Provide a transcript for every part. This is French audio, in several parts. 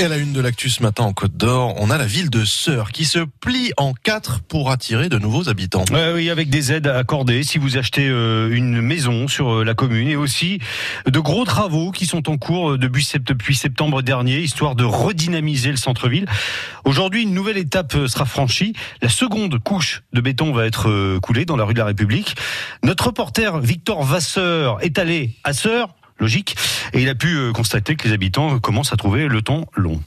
Et à la une de l'actu ce matin en Côte d'Or, on a la ville de Sœur qui se plie en quatre pour attirer de nouveaux habitants. oui, avec des aides accordées si vous achetez euh, une maison sur euh, la commune et aussi de gros travaux qui sont en cours depuis septembre dernier, histoire de redynamiser le centre-ville. Aujourd'hui, une nouvelle étape euh, sera franchie. La seconde couche de béton va être coulée dans la rue de la République. Notre reporter Victor Vasseur est allé à Sœur logique. Et il a pu euh, constater que les habitants commencent à trouver le temps long.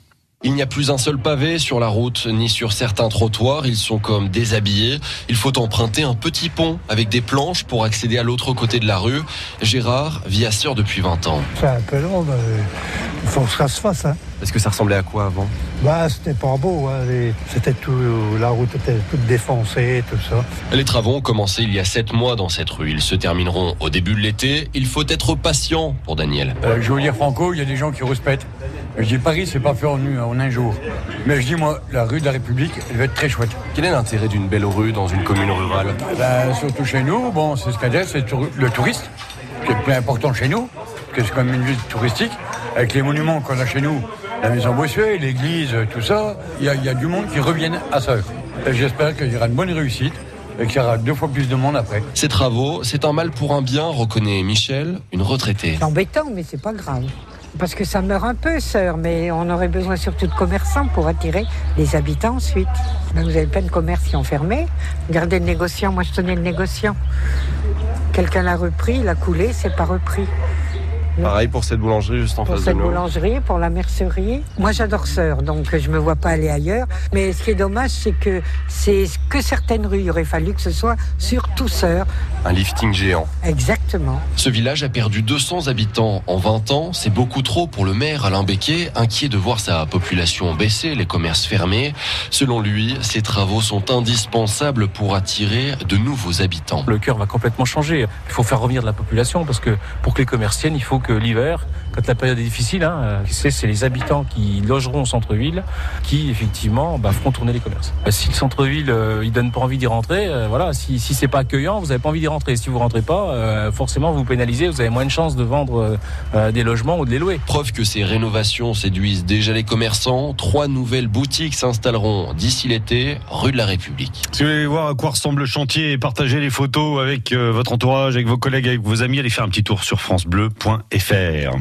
Il n'y a plus un seul pavé sur la route ni sur certains trottoirs. Ils sont comme déshabillés. Il faut emprunter un petit pont avec des planches pour accéder à l'autre côté de la rue. Gérard vit à Sœur depuis 20 ans. C'est un peu long, mais il faut que ça se fasse. Hein. Est-ce que ça ressemblait à quoi avant? Bah, c'était pas beau. Hein. C'était tout, la route était toute défoncée, tout ça. Les travaux ont commencé il y a 7 mois dans cette rue. Ils se termineront au début de l'été. Il faut être patient pour Daniel. Euh, je veux dire, Franco, il y a des gens qui respectent. Je dis Paris, c'est pas fait en, en un jour. Mais je dis moi, la rue de la République, elle va être très chouette. Quel est l'intérêt d'une belle rue dans une commune rurale? Ben, Surtout chez nous, bon, c'est ce qu'elle dit, c'est le touriste, qui est plus important chez nous, parce que c'est quand même une ville touristique, avec les monuments qu'on a chez nous, la maison Bossuet, l'église, tout ça, il y, a du monde qui reviennent à ça. Et j'espère qu'il y aura une bonne réussite et qu'il y aura deux fois plus de monde après. Ces travaux, c'est un mal pour un bien, reconnaît Michel, une retraitée. C'est embêtant, mais c'est pas grave parce que ça meurt un peu, sœur, mais on aurait besoin surtout de commerçants pour attirer les habitants ensuite. Ben, vous avez plein de commerces qui ont fermé. Regardez le négociant, moi je tenais le négociant. Quelqu'un l'a repris, l'a coulé, c'est pas repris. Pareil pour cette boulangerie juste en face de nous. Pour cette boulangerie, pour la mercerie. Moi, j'adore Sœur, donc je me vois pas aller ailleurs. Mais ce qui est dommage, c'est que c'est que certaines rues. Il aurait fallu que ce soit sur tout Sœur. Un lifting géant. Exactement. Ce village a perdu 200 habitants en 20 ans. C'est beaucoup trop pour le maire Alain Becquet, inquiet de voir sa population baisser, les commerces fermés. Selon lui, ces travaux sont indispensables pour attirer de nouveaux habitants. Le cœur va complètement changer. Il faut faire revenir de la population parce que pour que les commerces il faut que l'hiver, quand la période est difficile, hein, c'est les habitants qui logeront au centre-ville qui effectivement bah, feront tourner les commerces. Euh, si le centre-ville euh, il donne pas envie d'y rentrer, euh, voilà, si, si c'est pas accueillant, vous n'avez pas envie d'y rentrer. Si vous rentrez pas, forcément vous pénalisez, vous avez moins de chances de vendre des logements ou de les louer. Preuve que ces rénovations séduisent déjà les commerçants. Trois nouvelles boutiques s'installeront d'ici l'été, rue de la République. Si vous voulez voir à quoi ressemble le chantier et partager les photos avec votre entourage, avec vos collègues, avec vos amis, allez faire un petit tour sur francebleu.fr. Et faire...